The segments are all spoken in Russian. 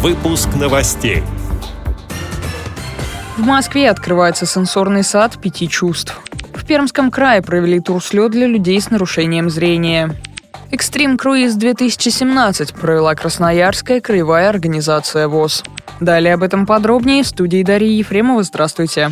Выпуск новостей. В Москве открывается сенсорный сад пяти чувств. В Пермском крае провели турслет для людей с нарушением зрения. Экстрим Круиз 2017 провела Красноярская краевая организация ВОЗ. Далее об этом подробнее в студии Дарьи Ефремова. Здравствуйте.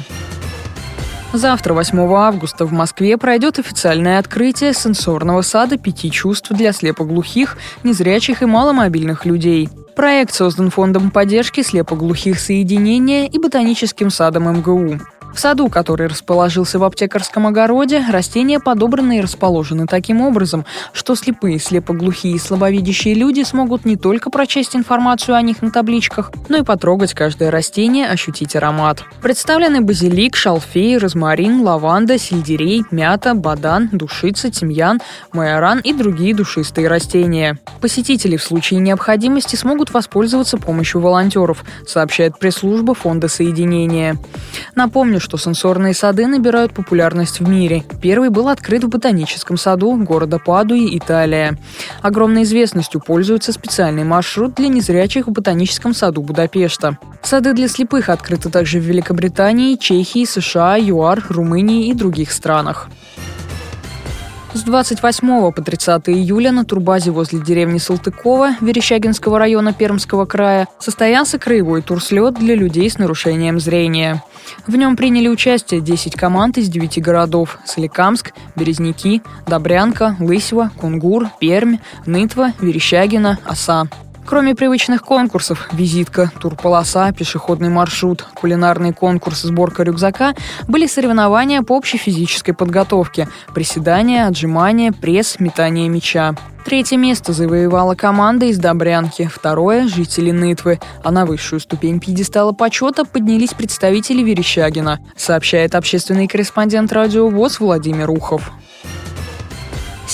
Завтра, 8 августа, в Москве пройдет официальное открытие сенсорного сада пяти чувств для слепоглухих, незрячих и маломобильных людей. Проект создан Фондом поддержки слепоглухих соединения и Ботаническим садом МГУ. В саду, который расположился в аптекарском огороде, растения подобраны и расположены таким образом, что слепые, слепоглухие и слабовидящие люди смогут не только прочесть информацию о них на табличках, но и потрогать каждое растение, ощутить аромат. Представлены базилик, шалфей, розмарин, лаванда, сельдерей, мята, бадан, душица, тимьян, майоран и другие душистые растения. Посетители в случае необходимости смогут воспользоваться помощью волонтеров, сообщает пресс-служба Фонда соединения. Напомню, что сенсорные сады набирают популярность в мире. Первый был открыт в ботаническом саду города Падуи, Италия. Огромной известностью пользуется специальный маршрут для незрячих в ботаническом саду Будапешта. Сады для слепых открыты также в Великобритании, Чехии, США, ЮАР, Румынии и других странах. С 28 по 30 июля на турбазе возле деревни Салтыкова Верещагинского района Пермского края состоялся краевой турслет для людей с нарушением зрения. В нем приняли участие 10 команд из 9 городов – Соликамск, Березники, Добрянка, Лысьва, Кунгур, Пермь, Нытва, Верещагина, Оса. Кроме привычных конкурсов – визитка, турполоса, пешеходный маршрут, кулинарный конкурс, сборка рюкзака – были соревнования по общей физической подготовке – приседания, отжимания, пресс, метание мяча. Третье место завоевала команда из Добрянки, второе – жители Нытвы, а на высшую ступень пьедестала почета поднялись представители Верещагина, сообщает общественный корреспондент радио ВОЗ Владимир Ухов.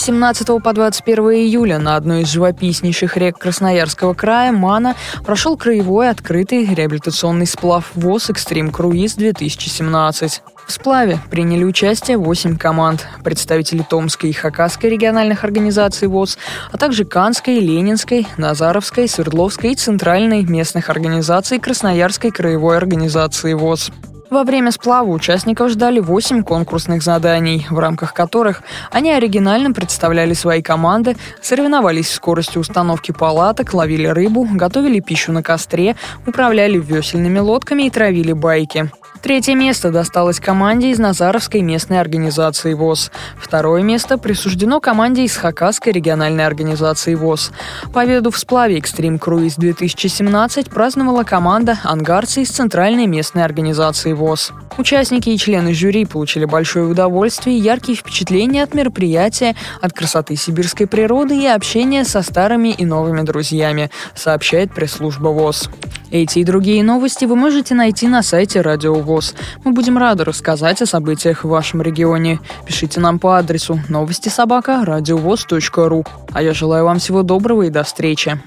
С 17 по 21 июля на одной из живописнейших рек Красноярского края Мана прошел краевой открытый реабилитационный сплав ВОЗ «Экстрим Круиз-2017». В сплаве приняли участие 8 команд, представители Томской и Хакасской региональных организаций ВОЗ, а также Канской, Ленинской, Назаровской, Свердловской и Центральной местных организаций Красноярской краевой организации ВОЗ. Во время сплава участников ждали 8 конкурсных заданий, в рамках которых они оригинально представляли свои команды, соревновались в скорости установки палаток, ловили рыбу, готовили пищу на костре, управляли весельными лодками и травили байки. Третье место досталось команде из Назаровской местной организации ВОЗ. Второе место присуждено команде из Хакасской региональной организации ВОЗ. Победу в сплаве «Экстрим Круиз 2017» праздновала команда «Ангарцы» из Центральной местной организации ВОЗ. Участники и члены жюри получили большое удовольствие и яркие впечатления от мероприятия, от красоты сибирской природы и общения со старыми и новыми друзьями, сообщает пресс-служба ВОЗ. Эти и другие новости вы можете найти на сайте Радио ВОЗ. Мы будем рады рассказать о событиях в вашем регионе. Пишите нам по адресу новости собака ру. А я желаю вам всего доброго и до встречи.